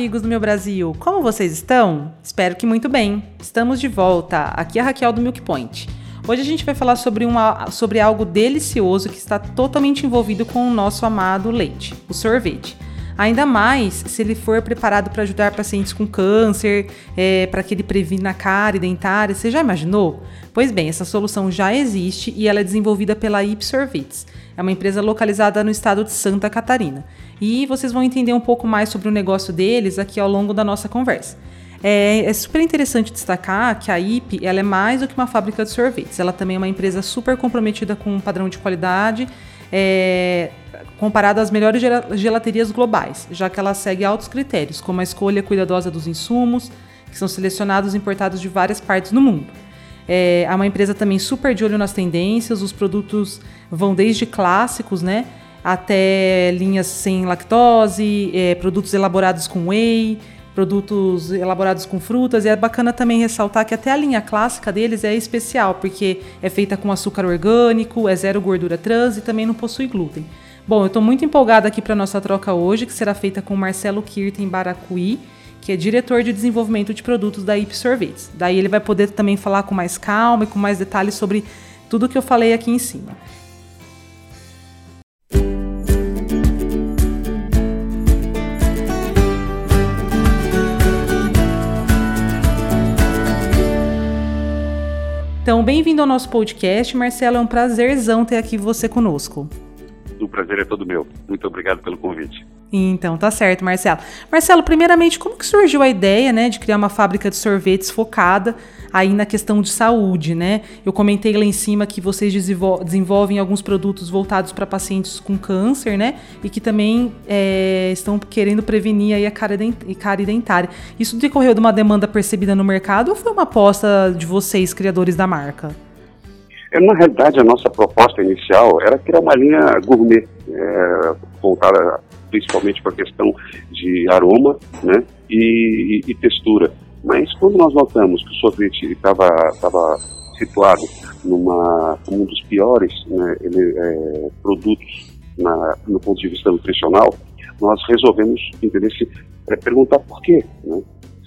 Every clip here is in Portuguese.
Amigos do meu Brasil! Como vocês estão? Espero que muito bem. Estamos de volta. Aqui é a Raquel do Milk Point. Hoje a gente vai falar sobre, uma, sobre algo delicioso que está totalmente envolvido com o nosso amado leite, o sorvete. Ainda mais se ele for preparado para ajudar pacientes com câncer, é, para que ele previna cárie dentária. Você já imaginou? Pois bem, essa solução já existe e ela é desenvolvida pela Ipsorvits. É uma empresa localizada no estado de Santa Catarina. E vocês vão entender um pouco mais sobre o negócio deles aqui ao longo da nossa conversa. É, é, super interessante destacar que a IP ela é mais do que uma fábrica de sorvetes. Ela também é uma empresa super comprometida com um padrão de qualidade, é, comparado às melhores gelaterias globais, já que ela segue altos critérios, como a escolha cuidadosa dos insumos, que são selecionados e importados de várias partes do mundo. É, é uma empresa também super de olho nas tendências, os produtos vão desde clássicos, né, até linhas sem lactose, é, produtos elaborados com whey, produtos elaborados com frutas. E é bacana também ressaltar que até a linha clássica deles é especial, porque é feita com açúcar orgânico, é zero gordura trans e também não possui glúten. Bom, eu estou muito empolgada aqui para nossa troca hoje, que será feita com Marcelo Kirten Baracuí, que é diretor de desenvolvimento de produtos da IP Sorvetes. Daí ele vai poder também falar com mais calma e com mais detalhes sobre tudo que eu falei aqui em cima. Então, bem-vindo ao nosso podcast, Marcelo. É um prazerzão ter aqui você conosco. O prazer é todo meu. Muito obrigado pelo convite. Então, tá certo, Marcelo. Marcelo, primeiramente, como que surgiu a ideia, né, de criar uma fábrica de sorvetes focada aí na questão de saúde, né? Eu comentei lá em cima que vocês desenvolvem alguns produtos voltados para pacientes com câncer, né? E que também é, estão querendo prevenir aí a cárie dentária. Isso decorreu de uma demanda percebida no mercado ou foi uma aposta de vocês, criadores da marca? É, na realidade, a nossa proposta inicial era criar uma linha gourmet, é, voltada principalmente para a questão de aroma né, e, e, textura. Mas quando nós notamos que o sorvete estava situado numa um dos piores né, ele, é, produtos na, no ponto de vista nutricional, nós resolvemos entender se, é, perguntar por quê. Né?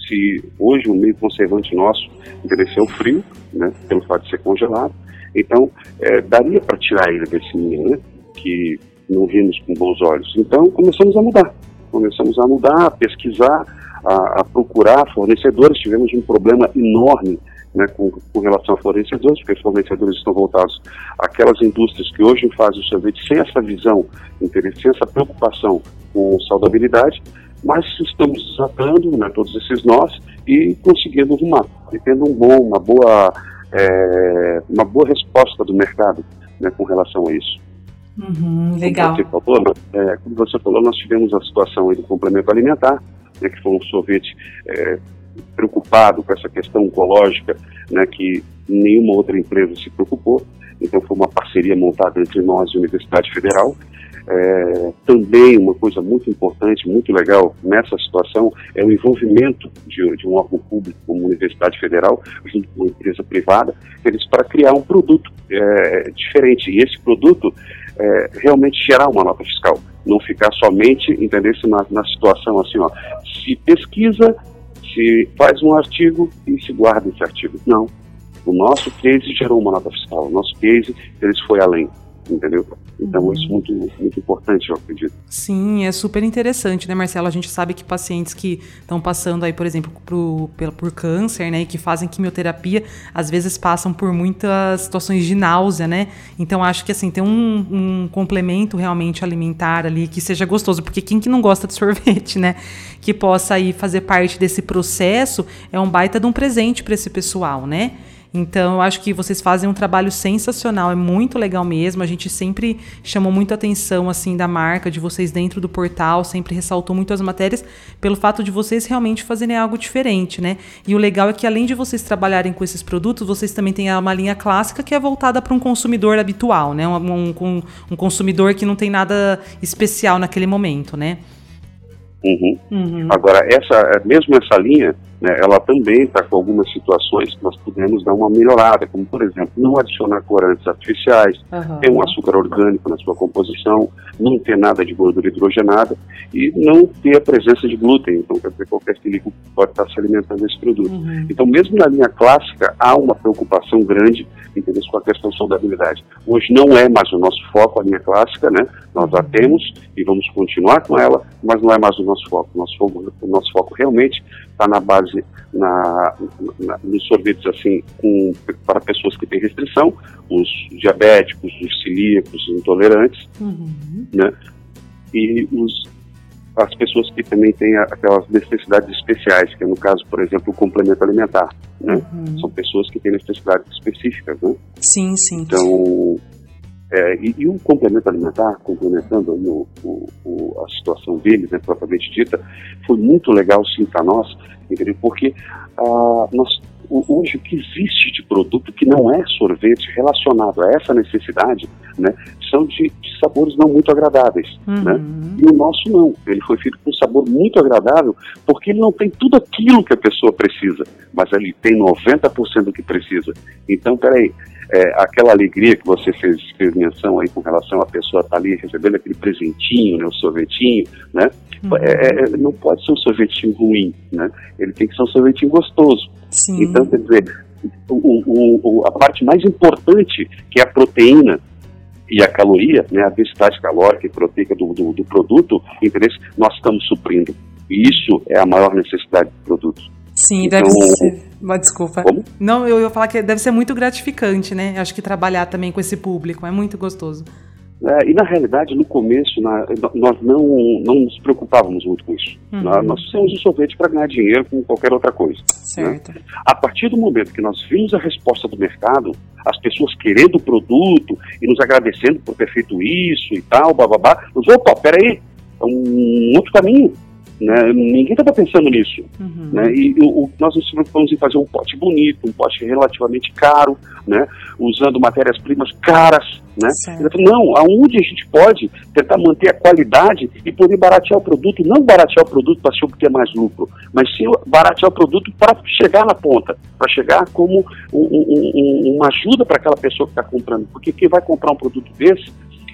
Se hoje o meio conservante nosso é o frio, né, pelo fato de ser congelado, então é, daria para tirar ele desse meio, né, que não vimos com bons olhos. Então começamos a mudar, começamos a mudar, a pesquisar, a, a procurar fornecedores. Tivemos um problema enorme né, com, com, relação a fornecedores, porque fornecedores estão voltados àquelas indústrias que hoje fazem o sorvete sem essa visão, sem essa preocupação com saudabilidade, mas estamos desatando né, todos esses nós e conseguindo arrumar, e tendo um bom, uma boa, é, uma boa resposta do mercado né, com relação a isso. Uhum, legal. Como você, falou, é, como você falou, nós tivemos a situação do complemento alimentar, né, que foi um sorvete é, preocupado com essa questão oncológica, né, que nenhuma outra empresa se preocupou. Então foi uma parceria montada entre nós e a Universidade Federal. É, também uma coisa muito importante, muito legal nessa situação é o envolvimento de, de um órgão público como a Universidade Federal junto com uma empresa privada, eles para criar um produto é, diferente. E esse produto é, realmente gerar uma nota fiscal, não ficar somente, entendesse, na, na situação assim, ó, se pesquisa, se faz um artigo e se guarda esse artigo. Não. O nosso case gerou uma nota fiscal, o nosso case, eles foi além entendeu? Então, isso é muito, muito importante, eu acredito. Sim, é super interessante, né, Marcelo? A gente sabe que pacientes que estão passando aí, por exemplo, por, por câncer, né, e que fazem quimioterapia, às vezes passam por muitas situações de náusea, né? Então, acho que, assim, tem um, um complemento realmente alimentar ali que seja gostoso, porque quem que não gosta de sorvete, né? Que possa aí fazer parte desse processo é um baita de um presente para esse pessoal, né? Então, eu acho que vocês fazem um trabalho sensacional, é muito legal mesmo. A gente sempre chamou muito atenção assim da marca de vocês dentro do portal, sempre ressaltou muito as matérias pelo fato de vocês realmente fazerem algo diferente, né? E o legal é que além de vocês trabalharem com esses produtos, vocês também têm uma linha clássica que é voltada para um consumidor habitual, né? Um, um, um consumidor que não tem nada especial naquele momento, né? Uhum. Uhum. Agora, essa, mesmo essa linha, né, ela também está com algumas situações que nós podemos dar uma melhorada, como, por exemplo, não adicionar corantes artificiais, uhum. ter um açúcar orgânico na sua composição, não ter nada de gordura hidrogenada e não ter a presença de glúten. Então, quer dizer, qualquer celíaco pode estar se alimentando desse produto. Uhum. Então, mesmo na linha clássica, há uma preocupação grande entendeu? com a questão de saudabilidade. Hoje não é mais o nosso foco a linha clássica, né? Nós a temos e vamos continuar com ela, mas não é mais o nosso foco. O nosso foco, o nosso foco realmente está na base, na, na, nos sorvetes assim, com, para pessoas que têm restrição, os diabéticos, os celíacos, os intolerantes, uhum. né? E os, as pessoas que também têm aquelas necessidades especiais, que é no caso, por exemplo, o complemento alimentar, né? Uhum. São pessoas que têm necessidades específicas, né? Sim, sim. Então, é, e, e, o complemento alimentar, complementando o, o, o, a situação dele, né, propriamente dita, foi muito legal sim para nós, entendeu? porque ah, nós, hoje o que existe de produto que não é sorvete relacionado a essa necessidade, né, são de, de sabores não muito agradáveis, uhum. né? E o nosso não, ele foi feito com um sabor muito agradável, porque ele não tem tudo aquilo que a pessoa precisa, mas ele tem 90% do que precisa. Então, peraí, é, aquela alegria que você fez, fez menção aí com relação à pessoa estar tá ali recebendo aquele presentinho, né, o sorvetinho, né? Uhum. É, é, não pode ser um sorvetinho ruim, né? Ele tem que ser um sorvetinho gostoso. Sim. Então, quer dizer, o, o, a parte mais importante, que é a proteína e a caloria, né, a densidade calórica e proteica do, do, do produto, interesse, nós estamos suprindo. E isso é a maior necessidade do produto. Sim, então, deve ser. Uma desculpa. Como? Não, eu ia falar que deve ser muito gratificante, né? Acho que trabalhar também com esse público é muito gostoso. É, e na realidade, no começo, na, nós não, não nos preocupávamos muito com isso. Uhum. Nós, nós fizemos o sorvete para ganhar dinheiro com qualquer outra coisa. Né? Certo. Né? A partir do momento que nós vimos a resposta do mercado, as pessoas querendo o produto e nos agradecendo por ter feito isso e tal, bababá, nós, opa, peraí, é um outro caminho. Né? Ninguém estava pensando nisso. Uhum. Né? E o, nós nos preocupamos em fazer um pote bonito, um pote relativamente caro, né? usando matérias-primas caras. Né? não, aonde a gente pode tentar manter a qualidade e poder baratear o produto, não baratear o produto para se obter mais lucro, mas sim baratear o produto para chegar na ponta, para chegar como um, um, um, uma ajuda para aquela pessoa que está comprando. Porque quem vai comprar um produto desse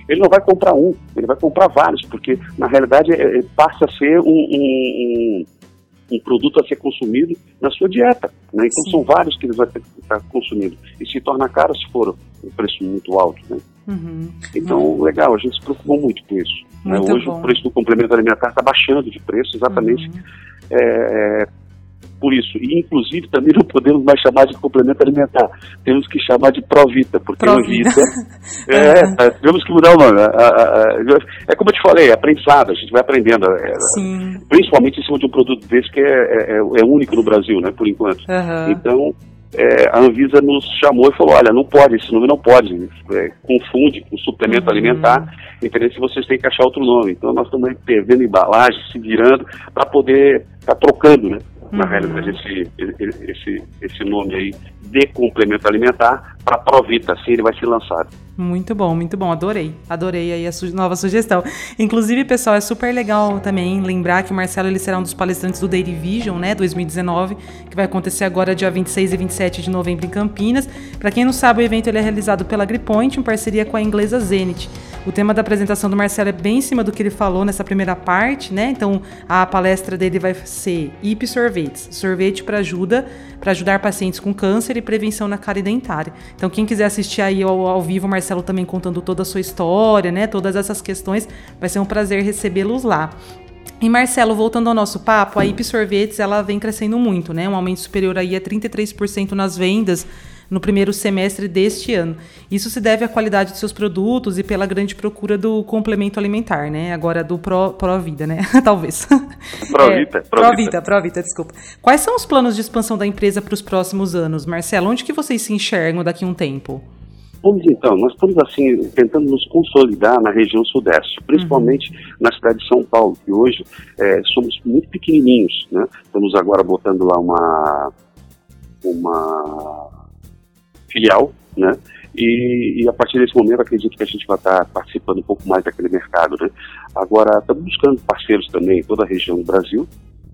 ele não vai comprar um, ele vai comprar vários, porque na realidade é, é passa a ser um, um, um, produto a ser consumido na sua dieta. Né? Então Sim. são vários que ele vai ter que estar consumindo. E se torna caro se for um preço muito alto. Né? Uhum. Então, uhum. legal, a gente se preocupou muito com isso. Né? Hoje bom. o preço do complemento alimentar está baixando de preço exatamente uhum. é, por isso. E, inclusive, também não podemos mais chamar de complemento alimentar. Temos que chamar de Provita, porque Provita. é, é, temos que mudar o nome. É como eu te falei, é aprendizado, a gente vai aprendendo. É, principalmente em cima de um produto desse que é, é, é único no Brasil, né, por enquanto. Uhum. Então, é, a Anvisa nos chamou e falou, olha, não pode, esse nome não pode, é, confunde com suplemento uhum. alimentar, entendeu? Se vocês têm que achar outro nome. Então nós estamos perdendo embalagem, se virando para poder estar tá trocando, né? Na uhum. realidade, esse, esse, esse nome aí de complemento alimentar para a Provita, assim ele vai ser lançado. Muito bom, muito bom, adorei, adorei aí a su nova sugestão. Inclusive, pessoal, é super legal também lembrar que o Marcelo ele será um dos palestrantes do Dairy Vision, né, 2019, que vai acontecer agora dia 26 e 27 de novembro em Campinas. Para quem não sabe, o evento ele é realizado pela Gripoint em parceria com a inglesa Zenit. O tema da apresentação do Marcelo é bem em cima do que ele falou nessa primeira parte, né? Então, a palestra dele vai ser IP Sorvetes, sorvete para ajuda, para ajudar pacientes com câncer e prevenção na cárie dentária. Então, quem quiser assistir aí ao, ao vivo, Marcelo também contando toda a sua história, né? Todas essas questões, vai ser um prazer recebê-los lá. E Marcelo, voltando ao nosso papo, a IP Sorvetes ela vem crescendo muito, né? Um aumento superior aí a 33% nas vendas no primeiro semestre deste ano. Isso se deve à qualidade de seus produtos e pela grande procura do complemento alimentar, né? Agora do Pro, Pro Vida, né? Talvez. Provita, é, Provita. Provita, desculpa. Quais são os planos de expansão da empresa para os próximos anos, Marcelo? Onde que vocês se enxergam daqui a um tempo? Vamos então, nós estamos assim tentando nos consolidar na região sudeste, principalmente uhum. na cidade de São Paulo, que hoje é, somos muito pequenininhos, né? Estamos agora botando lá uma uma filial, né? E, e, a partir desse momento acredito que a gente vai estar participando um pouco mais daquele mercado, né? Agora estamos buscando parceiros também em toda a região do Brasil,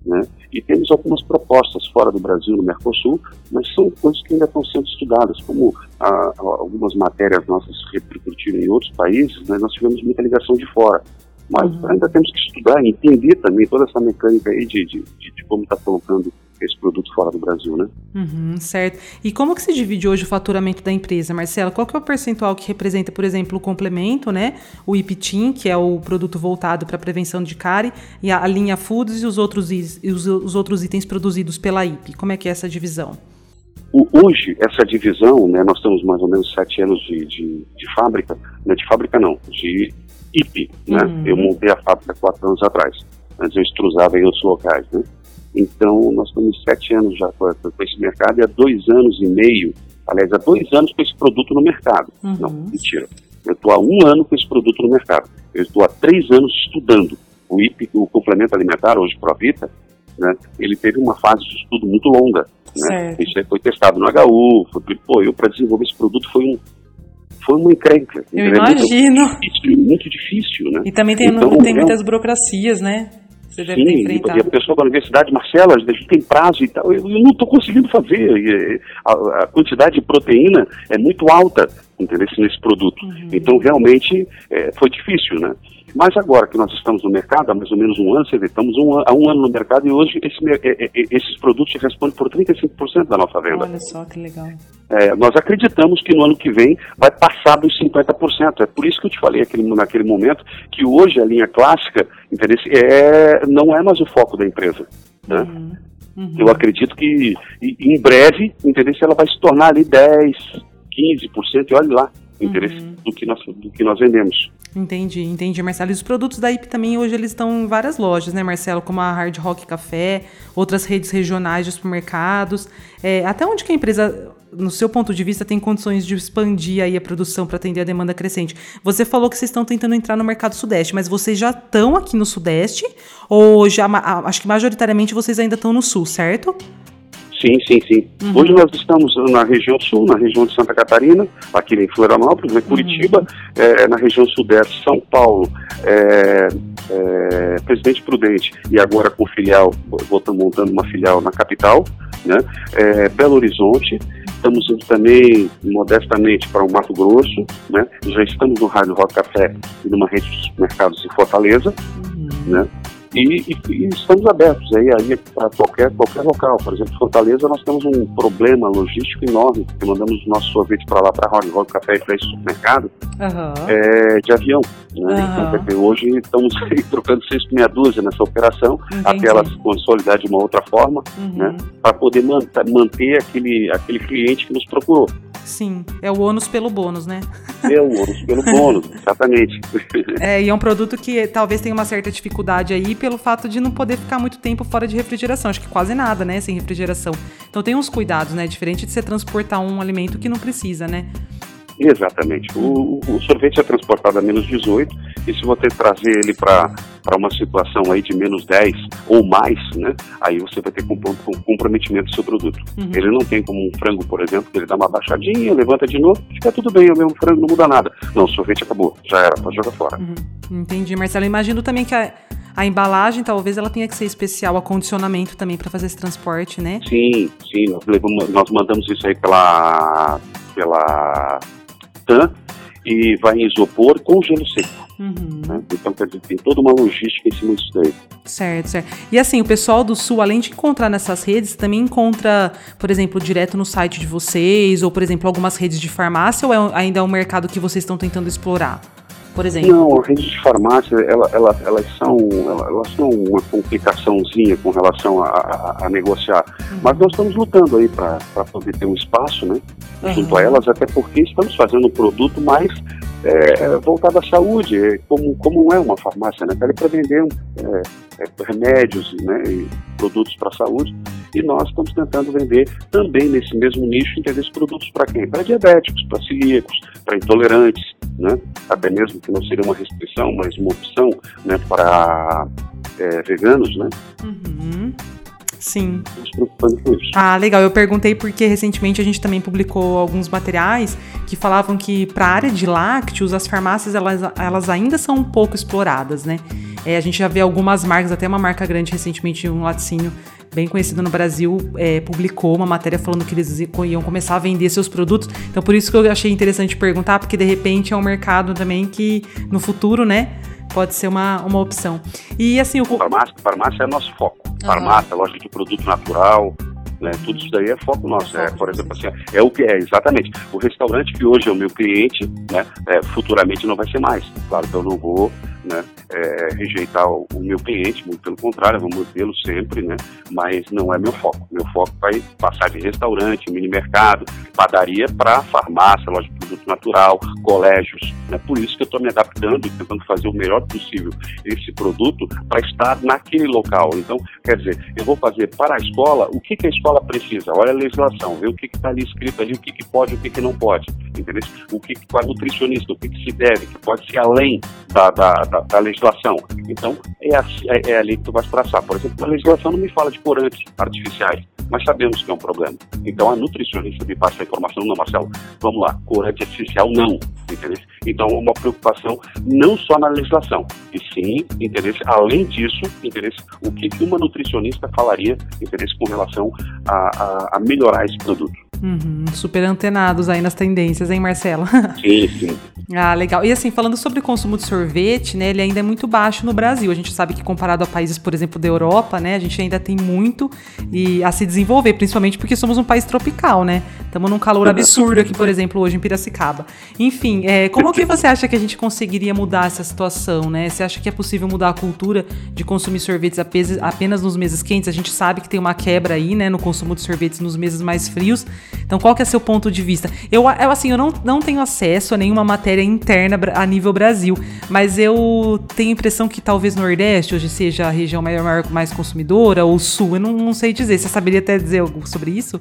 né? E temos algumas propostas fora do Brasil, no Mercosul, mas são coisas que ainda estão sendo estudadas, como a, a, algumas matérias nossas repercutiram em outros países, né? nós tivemos muita ligação de fora. Mas uhum. ainda temos que estudar e entender também toda essa mecânica aí de, de, de, de como está colocando esse produto fora do Brasil, né? Uhum, certo. E como que se divide hoje o faturamento da empresa, Marcela? Qual que é o percentual que representa, por exemplo, o complemento, né? O IPTIN, que é o produto voltado para prevenção de cárie, e a, linha Foods e os outros, e os, os outros itens produzidos pela IP. Como é que é essa divisão? Hoje, essa divisão, né, nós temos mais ou menos sete anos de, de, de fábrica, não é de fábrica não, de IP, né? Uhum. Eu montei a fábrica quatro anos atrás. Antes eu extrusava em outros locais, né? Então, nós estamos sete anos já com, com esse mercado e há dois anos e meio, aliás, há dois anos com esse produto no mercado. Uhum. Não, mentira. Eu estou há um ano com esse produto no mercado. Eu estou há três anos estudando. O IP, o complemento alimentar, hoje Provita, né, ele teve uma fase de estudo muito longa. Né? Isso aí foi testado no HU, foi, pô, eu para desenvolver esse produto foi um, foi uma encrenca. Eu imagino. Muito difícil, muito difícil, né? E também tem, então, tem muitas burocracias, né? Você deve Sim, e a pessoa da universidade, Marcela, a gente tem prazo e tal, eu, eu não estou conseguindo fazer. A, a, quantidade de proteína é muito alta, entendeu? Nesse produto. Uhum. Então, realmente, é, foi difícil, né? Mas agora que nós estamos no mercado, há mais ou menos um ano, você vê, estamos um, há um ano no mercado e hoje esse, é, é, esses produtos respondem por 35% da nossa venda. Olha só que legal. É, nós acreditamos que no ano que vem vai passar dos 50%. É por isso que eu te falei aquele, naquele momento que hoje a linha clássica é, não é mais o foco da empresa. Né? Uhum. Uhum. Eu acredito que em breve, entendeu? ela vai se tornar ali 10, 15%, e olha lá, interesse uhum. do, que nós, do que nós vendemos. Entendi, entendi, Marcelo. E os produtos da IP também hoje eles estão em várias lojas, né, Marcelo? Como a Hard Rock Café, outras redes regionais de supermercados. É, até onde que a empresa, no seu ponto de vista, tem condições de expandir aí a produção para atender a demanda crescente? Você falou que vocês estão tentando entrar no mercado sudeste, mas vocês já estão aqui no sudeste? Ou já, acho que majoritariamente vocês ainda estão no sul, certo? Sim, sim, sim. Uhum. Hoje nós estamos na região sul, na região de Santa Catarina, aqui em Florianópolis, né, Curitiba, uhum. é, na região sudeste, São Paulo, é, é, Presidente Prudente e agora com filial, voltando montando uma filial na capital, né, Belo Horizonte, estamos indo também modestamente para o Mato Grosso, né, já estamos no Rádio Rock Café e numa rede de supermercados em Fortaleza, uhum. né, e, e, e, estamos abertos aí, aí para qualquer, qualquer local. Por exemplo, Fortaleza, nós temos um problema logístico enorme, porque mandamos o nosso sorvete para lá, para Rock Rock Café e para esse supermercado, uhum. é, de avião. Né? Uhum. Então, hoje estamos aí, trocando seis meia dúzia nessa operação, Entendi. até ela se consolidar de uma outra forma, uhum. né? para poder manter, manter aquele, aquele cliente que nos procurou. Sim, é o ônus pelo bônus, né? É o ônus pelo bônus, exatamente. É, e é um produto que talvez tenha uma certa dificuldade aí pelo fato de não poder ficar muito tempo fora de refrigeração. Acho que quase nada, né, sem refrigeração. Então tem uns cuidados, né? Diferente de você transportar um alimento que não precisa, né? Exatamente. O, o, sorvete é transportado a menos 18 e se você trazer ele para uma situação aí de menos 10 ou mais, né, aí você vai ter comprometimento do seu produto. Uhum. Ele não tem como um frango, por exemplo, que ele dá uma baixadinha, levanta de novo, fica tudo bem, é o mesmo frango, não muda nada. Não, o sorvete acabou, já era, pode jogar fora. Uhum. Entendi, Marcelo. Imagino também que a, a embalagem talvez ela tenha que ser especial, acondicionamento também para fazer esse transporte, né? Sim, sim, nós, levamos, nós mandamos isso aí pela, pela TAM e vai em isopor com gelo seco. Uhum. Né? Então, quer dizer, tem toda uma logística em cima disso daí. Certo, certo. E assim, o pessoal do Sul, além de encontrar nessas redes, também encontra, por exemplo, direto no site de vocês, ou, por exemplo, algumas redes de farmácia, ou é, ainda é um mercado que vocês estão tentando explorar? Por exemplo? Não, a rede de farmácia, ela, ela, elas, são, elas são uma complicaçãozinha com relação a, a, a negociar. Uhum. Mas nós estamos lutando aí para poder ter um espaço, né? Uhum. Junto a elas, até porque estamos fazendo um produto mais é, voltado à saúde, é, como, como é uma farmácia, né? Ela é para vender é, é, remédios né, e produtos para a saúde. E nós estamos tentando vender também nesse mesmo nicho, entender esses produtos para quem? Para diabéticos, para celíacos, para intolerantes, né? até mesmo que não seria uma restrição, mas uma opção né, para é, veganos. Né? Uhum. Sim. Ah, legal. Eu perguntei porque recentemente a gente também publicou alguns materiais que falavam que para a área de lácteos as farmácias elas, elas ainda são um pouco exploradas, né? É, a gente já vê algumas marcas, até uma marca grande recentemente, um laticínio bem conhecido no Brasil, é, publicou uma matéria falando que eles iam começar a vender seus produtos. Então, por isso que eu achei interessante perguntar, porque de repente é um mercado também que no futuro, né, pode ser uma, uma opção. E assim, o. Farmácia, farmácia é nosso foco. Uhum. Farmácia, loja de produto natural, né? Tudo isso daí é foco nosso. É, por exemplo, assim, é o que é, exatamente. O restaurante que hoje é o meu cliente, né? É, futuramente não vai ser mais. Claro que eu não vou né, é, rejeitar o, o, meu cliente, muito pelo contrário, vou mantê-lo sempre, né, mas não é meu foco. Meu foco vai passar de restaurante, mini mercado, padaria para farmácia, loja de produto natural, colégios. Né, por isso que eu estou me adaptando tentando fazer o melhor possível esse produto para estar naquele local. Então, quer dizer, eu vou fazer para a escola o que, que a escola precisa. Olha a legislação, ver o que está ali escrito ali, o que, que pode o que, que não pode. Entendeu? O que, que a nutricionista, o que, que se deve, que pode ser além da, da, da da, da legislação. Então, é, a, é, é ali que tu vai traçar. Por exemplo, a legislação não me fala de corantes artificiais, mas sabemos que é um problema. Então, a nutricionista me passa a informação, não, Marcelo, vamos lá, corante artificial não, entendeu? Então, uma preocupação não só na legislação, e sim, interesse, além disso, interesse, o que uma nutricionista falaria, interesse com relação a, a, a melhorar esse produto. Uhum, super antenados aí nas tendências, hein, Marcela? Sim, sim. ah, legal. E assim, falando sobre o consumo de sorvete, né, ele ainda é muito baixo no Brasil. A gente sabe que comparado a países, por exemplo, da Europa, né, a gente ainda tem muito e a se desenvolver, principalmente porque somos um país tropical, né? Estamos num calor absurdo aqui, por exemplo, hoje em Piracicaba. Enfim, é, como que você acha que a gente conseguiria mudar essa situação, né? Você acha que é possível mudar a cultura de consumir sorvetes apenas nos meses quentes? A gente sabe que tem uma quebra aí, né, no consumo de sorvetes nos meses mais frios. Então, qual que é seu ponto de vista? Eu, eu assim, eu não, não tenho acesso a nenhuma matéria interna a nível Brasil, mas eu tenho a impressão que talvez Nordeste hoje seja a região maior, maior mais consumidora, ou Sul, eu não, não sei dizer. Você saberia até dizer algo sobre isso?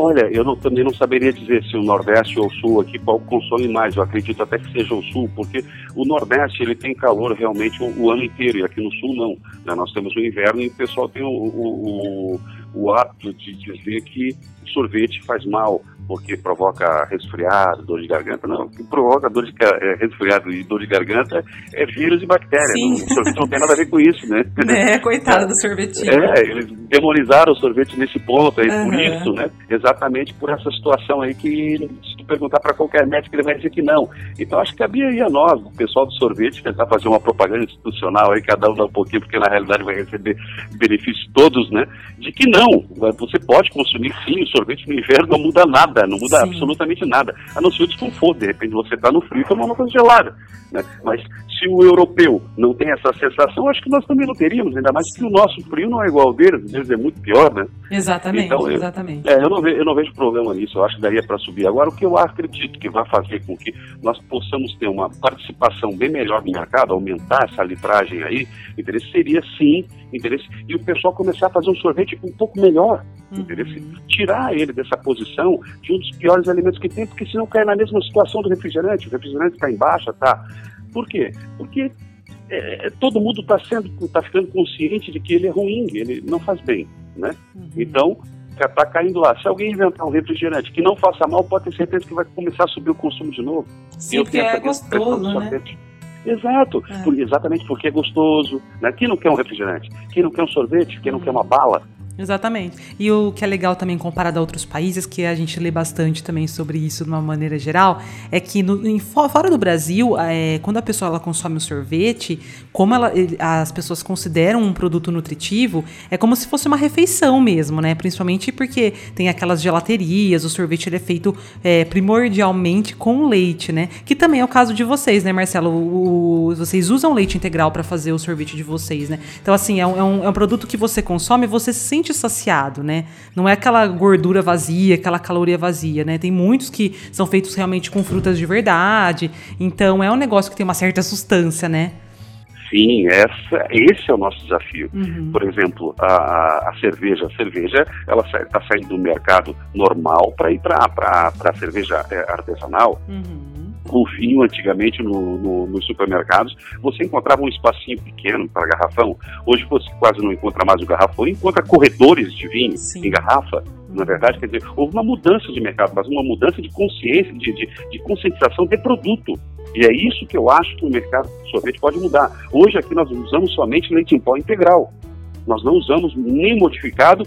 Olha, eu não, também não saberia dizer se o Nordeste ou o Sul aqui qual consome mais. Eu acredito até que seja o Sul, porque o Nordeste ele tem calor realmente o, o ano inteiro e aqui no Sul não. Né? Nós temos o inverno e o pessoal tem o, o, o, o hábito de dizer que sorvete faz mal porque provoca resfriado, dor de garganta. Não, o que provoca dor de é, resfriado e dor de garganta é vírus e bactéria. Não, o sorvete não tem nada a ver com isso, né? É, coitado do sorvetinho. É, eles demonizaram o sorvete nesse ponto, aí, uhum. por isso, né? Exatamente por essa situação aí que se tu perguntar para qualquer médico, ele vai dizer que não. Então acho que cabia aí a nós, o pessoal do sorvete, tentar fazer uma propaganda institucional aí, cada um dá um pouquinho, porque na realidade vai receber benefícios todos, né? De que não, você pode consumir sim o sorvete no inverno, não muda nada nada, não muda Sim. absolutamente nada, a não ser o desconforto. De repente você está no frio e toma uma coisa gelada. Né? Mas se o europeu não tem essa sensação, acho que nós também não teríamos, ainda mais que o nosso frio não é igual ao deles, às vezes é muito pior, né? Exatamente, então, eu, exatamente. É, eu, não vejo, eu não vejo problema nisso, eu acho que daria para subir. Agora, o que eu acredito que vai fazer com que nós possamos ter uma participação bem melhor no mercado, aumentar essa litragem aí, interesse seria sim, interesse, e o pessoal começar a fazer um sorvete um pouco melhor, uhum. interesse, tirar ele dessa posição de um dos piores alimentos que tem, porque senão cai na mesma situação do refrigerante, o refrigerante está em baixa, tá por quê? Porque é, é todo mundo está sendo, está ficando consciente de que ele é ruim, ele não faz bem, né? Uhum. Então está caindo lá. Se alguém inventar um refrigerante que não faça mal, pode ter certeza que vai começar a subir o consumo de novo. Sim, porque é gostoso, né? Exato, é. exatamente porque é gostoso. Né? Quem não quer um refrigerante? Quem não quer um sorvete? Quem não quer uma bala? Exatamente. E o que é legal também comparado a outros países, que a gente lê bastante também sobre isso de uma maneira geral, é que no, em, fora do Brasil, é, quando a pessoa ela consome o sorvete, como ela, as pessoas consideram um produto nutritivo, é como se fosse uma refeição mesmo, né? Principalmente porque tem aquelas gelaterias, o sorvete ele é feito é, primordialmente com leite, né? Que também é o caso de vocês, né, Marcelo? O, vocês usam leite integral para fazer o sorvete de vocês, né? Então, assim, é um, é um, é um produto que você consome você se sente saciado, né? Não é aquela gordura vazia, aquela caloria vazia, né? Tem muitos que são feitos realmente com frutas de verdade. Então é um negócio que tem uma certa sustância, né? Sim, essa, esse é o nosso desafio. Uhum. Por exemplo, a, a, cerveja. A cerveja ela está saindo do mercado normal para ir para a cerveja é, artesanal. Uhum o vinho antigamente no, no, nos supermercados, você encontrava um espacinho pequeno para garrafão. Hoje você quase não encontra mais o garrafão, encontra corredores de vinho Sim. em garrafa. Na verdade, quer dizer, houve uma mudança de mercado, mas uma mudança de consciência, de, de, de conscientização de produto. E é isso que eu acho que o mercado de sorvete pode mudar. Hoje aqui nós usamos somente leite em pó integral. Nós não usamos nem modificado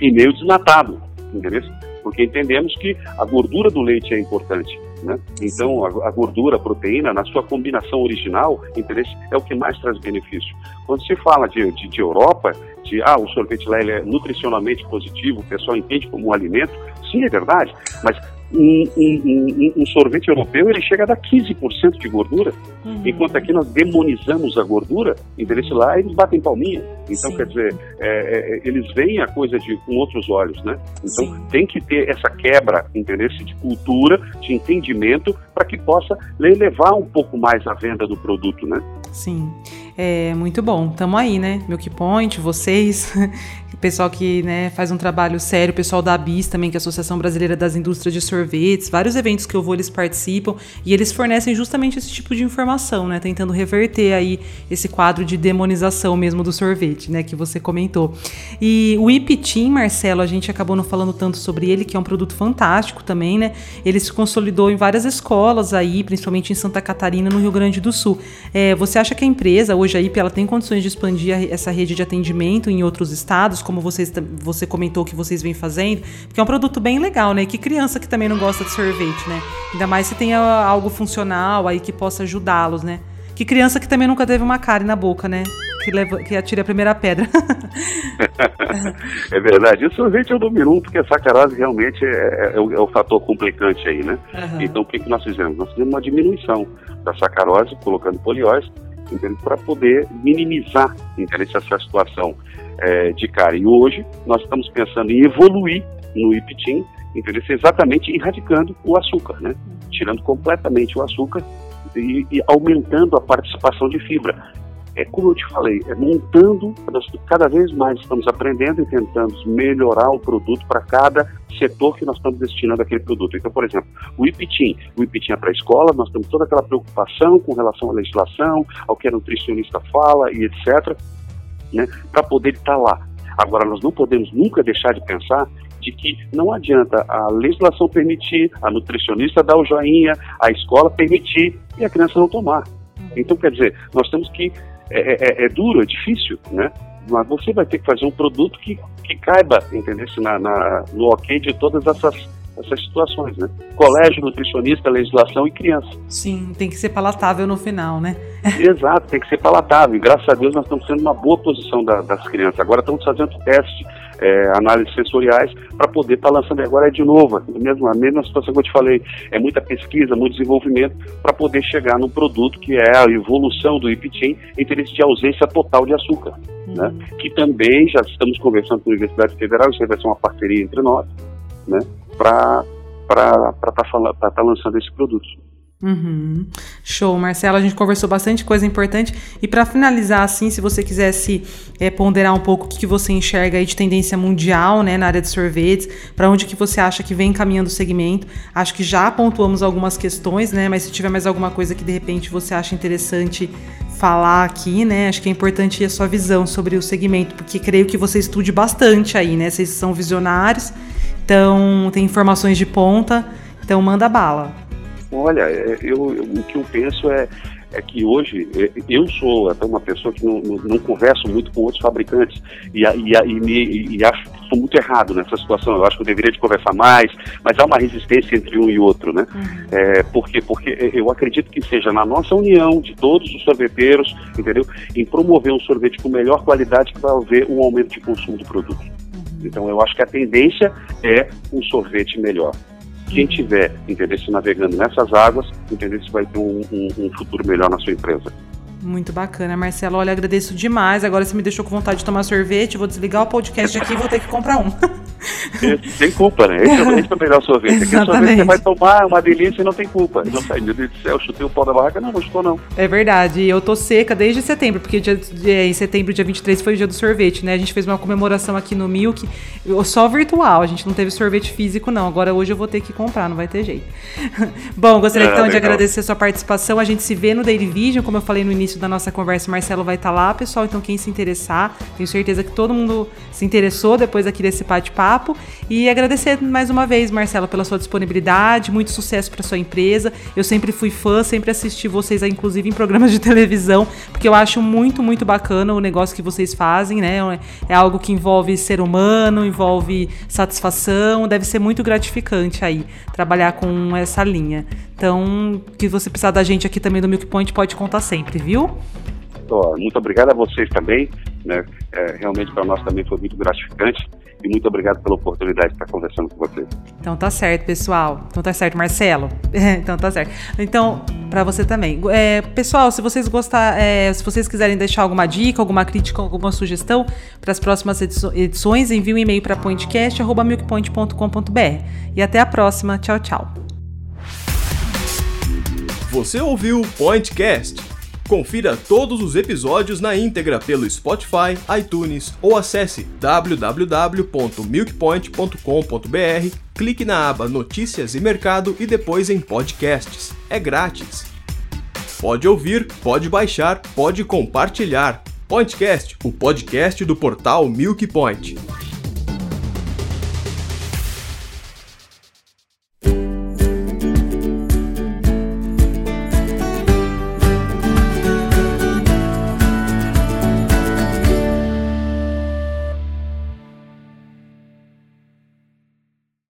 e nem desnatado, entendeu? Porque entendemos que a gordura do leite é importante. Né? Então, a, gordura, a proteína, na sua combinação original, interesse, é o que mais traz benefício. Quando se fala de, de, de Europa, de ah, o sorvete lá é nutricionalmente positivo, o pessoal entende como um alimento, sim, é verdade, mas um, um, um, sorvete europeu ele chega a dar 15% de gordura, uhum. enquanto aqui nós demonizamos a gordura, interesse lá eles batem palminha. Então, Sim. quer dizer, é, é, eles veem a coisa de, com outros olhos, né? Então, Sim. tem que ter essa quebra, interesse de cultura, de entendimento, para que possa elevar um pouco mais a venda do produto, né? Sim. É muito bom. Tamo aí, né? Milk Point, vocês, pessoal que né, faz um trabalho sério, o pessoal da ABIS também, que é a Associação Brasileira das Indústrias de Sorvetes, vários eventos que eu vou, eles participam e eles fornecem justamente esse tipo de informação, né? Tentando reverter aí esse quadro de demonização mesmo do sorvete, né? Que você comentou. E o Ipitim, Marcelo, a gente acabou não falando tanto sobre ele, que é um produto fantástico também, né? Ele se consolidou em várias escolas aí, principalmente em Santa Catarina, no Rio Grande do Sul. É, você acha que a empresa, hoje a IP ela tem condições de expandir essa rede de atendimento em outros estados, como vocês, você comentou que vocês vêm fazendo? Porque é um produto bem legal, né? Que criança que também não gosta de sorvete, né? Ainda mais se tem algo funcional aí que possa ajudá-los, né? Que criança que também nunca teve uma cárie na boca, né? Que, leva, que atire a primeira pedra. é verdade. O sorvete é o número um, porque a sacarose realmente é, é, é, o, é o, fator complicante aí, né? Uhum. Então, o que, que nós fizemos? Nós fizemos uma diminuição da sacarose, colocando polióis, para poder minimizar essa situação é, de cara. E hoje nós estamos pensando em evoluir no IPTIM, entendeu? exatamente erradicando o açúcar, né? tirando completamente o açúcar e, e aumentando a participação de fibra é como eu te falei, é montando, cada vez mais estamos aprendendo e tentando melhorar o produto para cada setor que nós estamos destinando aquele produto. Então, por exemplo, o IPTIM, o IPTIM é para a escola, nós temos toda aquela preocupação com relação à legislação, ao que a nutricionista fala e etc., né, para poder estar lá. Agora, nós não podemos nunca deixar de pensar de que não adianta a legislação permitir, a nutricionista dar o joinha, a escola permitir e a criança não tomar. Então, quer dizer, nós temos que é, é, é, é, duro, é difícil, né? Mas você vai ter que fazer um produto que, que caiba, entendeu? Na, na, no ok de todas essas, essas situações, né? Colégio, nutricionista, legislação e criança. Sim, tem que ser palatável no final, né? Exato, tem que ser palatável. E graças a Deus nós estamos sendo uma boa posição da, das crianças. Agora estamos fazendo teste é, análises sensoriais, para poder estar tá lançando agora de novo, mesmo, a mesma situação que eu te falei, é muita pesquisa, muito desenvolvimento, para poder chegar num produto que é a evolução do IPTIM em interesse de ausência total de açúcar, uhum. né? que também já estamos conversando com a Universidade Federal, isso vai ser uma parceria entre nós, né? Para estar tá, tá lançando esse produto. Uhum. Show, Marcelo. A gente conversou bastante coisa importante. E para finalizar, assim, se você quisesse é, ponderar um pouco o que, que você enxerga aí de tendência mundial, né, na área de sorvetes, para onde que você acha que vem caminhando o segmento? Acho que já pontuamos algumas questões, né? Mas se tiver mais alguma coisa que de repente você acha interessante falar aqui, né? Acho que é importante a sua visão sobre o segmento, porque creio que você estude bastante aí, né? Vocês são visionários, então tem informações de ponta, então manda bala. Olha, é, eu, eu, o que eu penso é, é que hoje eu sou até uma pessoa que não, não, não converso muito com outros fabricantes e, e, e, me, e acho que estou muito errado nessa situação. Eu acho que eu deveria de conversar mais, mas há uma resistência entre um e outro, né? Uhum. É, por quê? Porque eu acredito que seja na nossa união de todos os sorveteiros, entendeu? Em promover um sorvete com melhor qualidade que vai haver um aumento de consumo do produto. Uhum. Então eu acho que a tendência é um sorvete melhor quem tiver, entender se navegando nessas águas, entender se vai ter um, um, um futuro melhor na sua empresa. Muito bacana, Marcelo. Olha, agradeço demais. Agora você me deixou com vontade de tomar sorvete. Vou desligar o podcast aqui e vou ter que comprar um. Sem culpa, né? Esse é, esse é o melhor sorvete. Aquele sorvete você vai tomar, é uma delícia e não tem culpa. Não sai, meu Deus do céu, chutei o pau da barraca. Não, não chutou não. É verdade. Eu tô seca desde setembro, porque dia, dia, em setembro, dia 23, foi o dia do sorvete, né? A gente fez uma comemoração aqui no Milk, só virtual. A gente não teve sorvete físico, não. Agora hoje eu vou ter que comprar, não vai ter jeito. Bom, gostaria é, então legal. de agradecer a sua participação. A gente se vê no Daily Vision, como eu falei no início da nossa conversa, o Marcelo vai estar tá lá, pessoal. Então, quem se interessar, tenho certeza que todo mundo se interessou depois aqui desse bate-papo. E agradecer mais uma vez, Marcelo, pela sua disponibilidade, muito sucesso para sua empresa. Eu sempre fui fã, sempre assisti vocês, inclusive em programas de televisão, porque eu acho muito, muito bacana o negócio que vocês fazem, né? É algo que envolve ser humano, envolve satisfação, deve ser muito gratificante aí trabalhar com essa linha. Então, que você precisar da gente aqui também do Milk Point, pode contar sempre, viu? Muito obrigado a vocês também. Né? É, realmente para nós também foi muito gratificante e muito obrigado pela oportunidade de estar conversando com vocês. Então tá certo, pessoal. Então tá certo, Marcelo. então tá certo. Então, para você também. É, pessoal, se vocês gostar, é, se vocês quiserem deixar alguma dica, alguma crítica, alguma sugestão para as próximas edições, envie um e-mail para pointcast@milkpoint.com.br. E até a próxima. Tchau, tchau. Você ouviu o Pointcast? Confira todos os episódios na íntegra pelo Spotify, iTunes ou acesse www.milkpoint.com.br, clique na aba Notícias e Mercado e depois em Podcasts. É grátis. Pode ouvir, pode baixar, pode compartilhar. Pointcast, o podcast do portal Milk Point.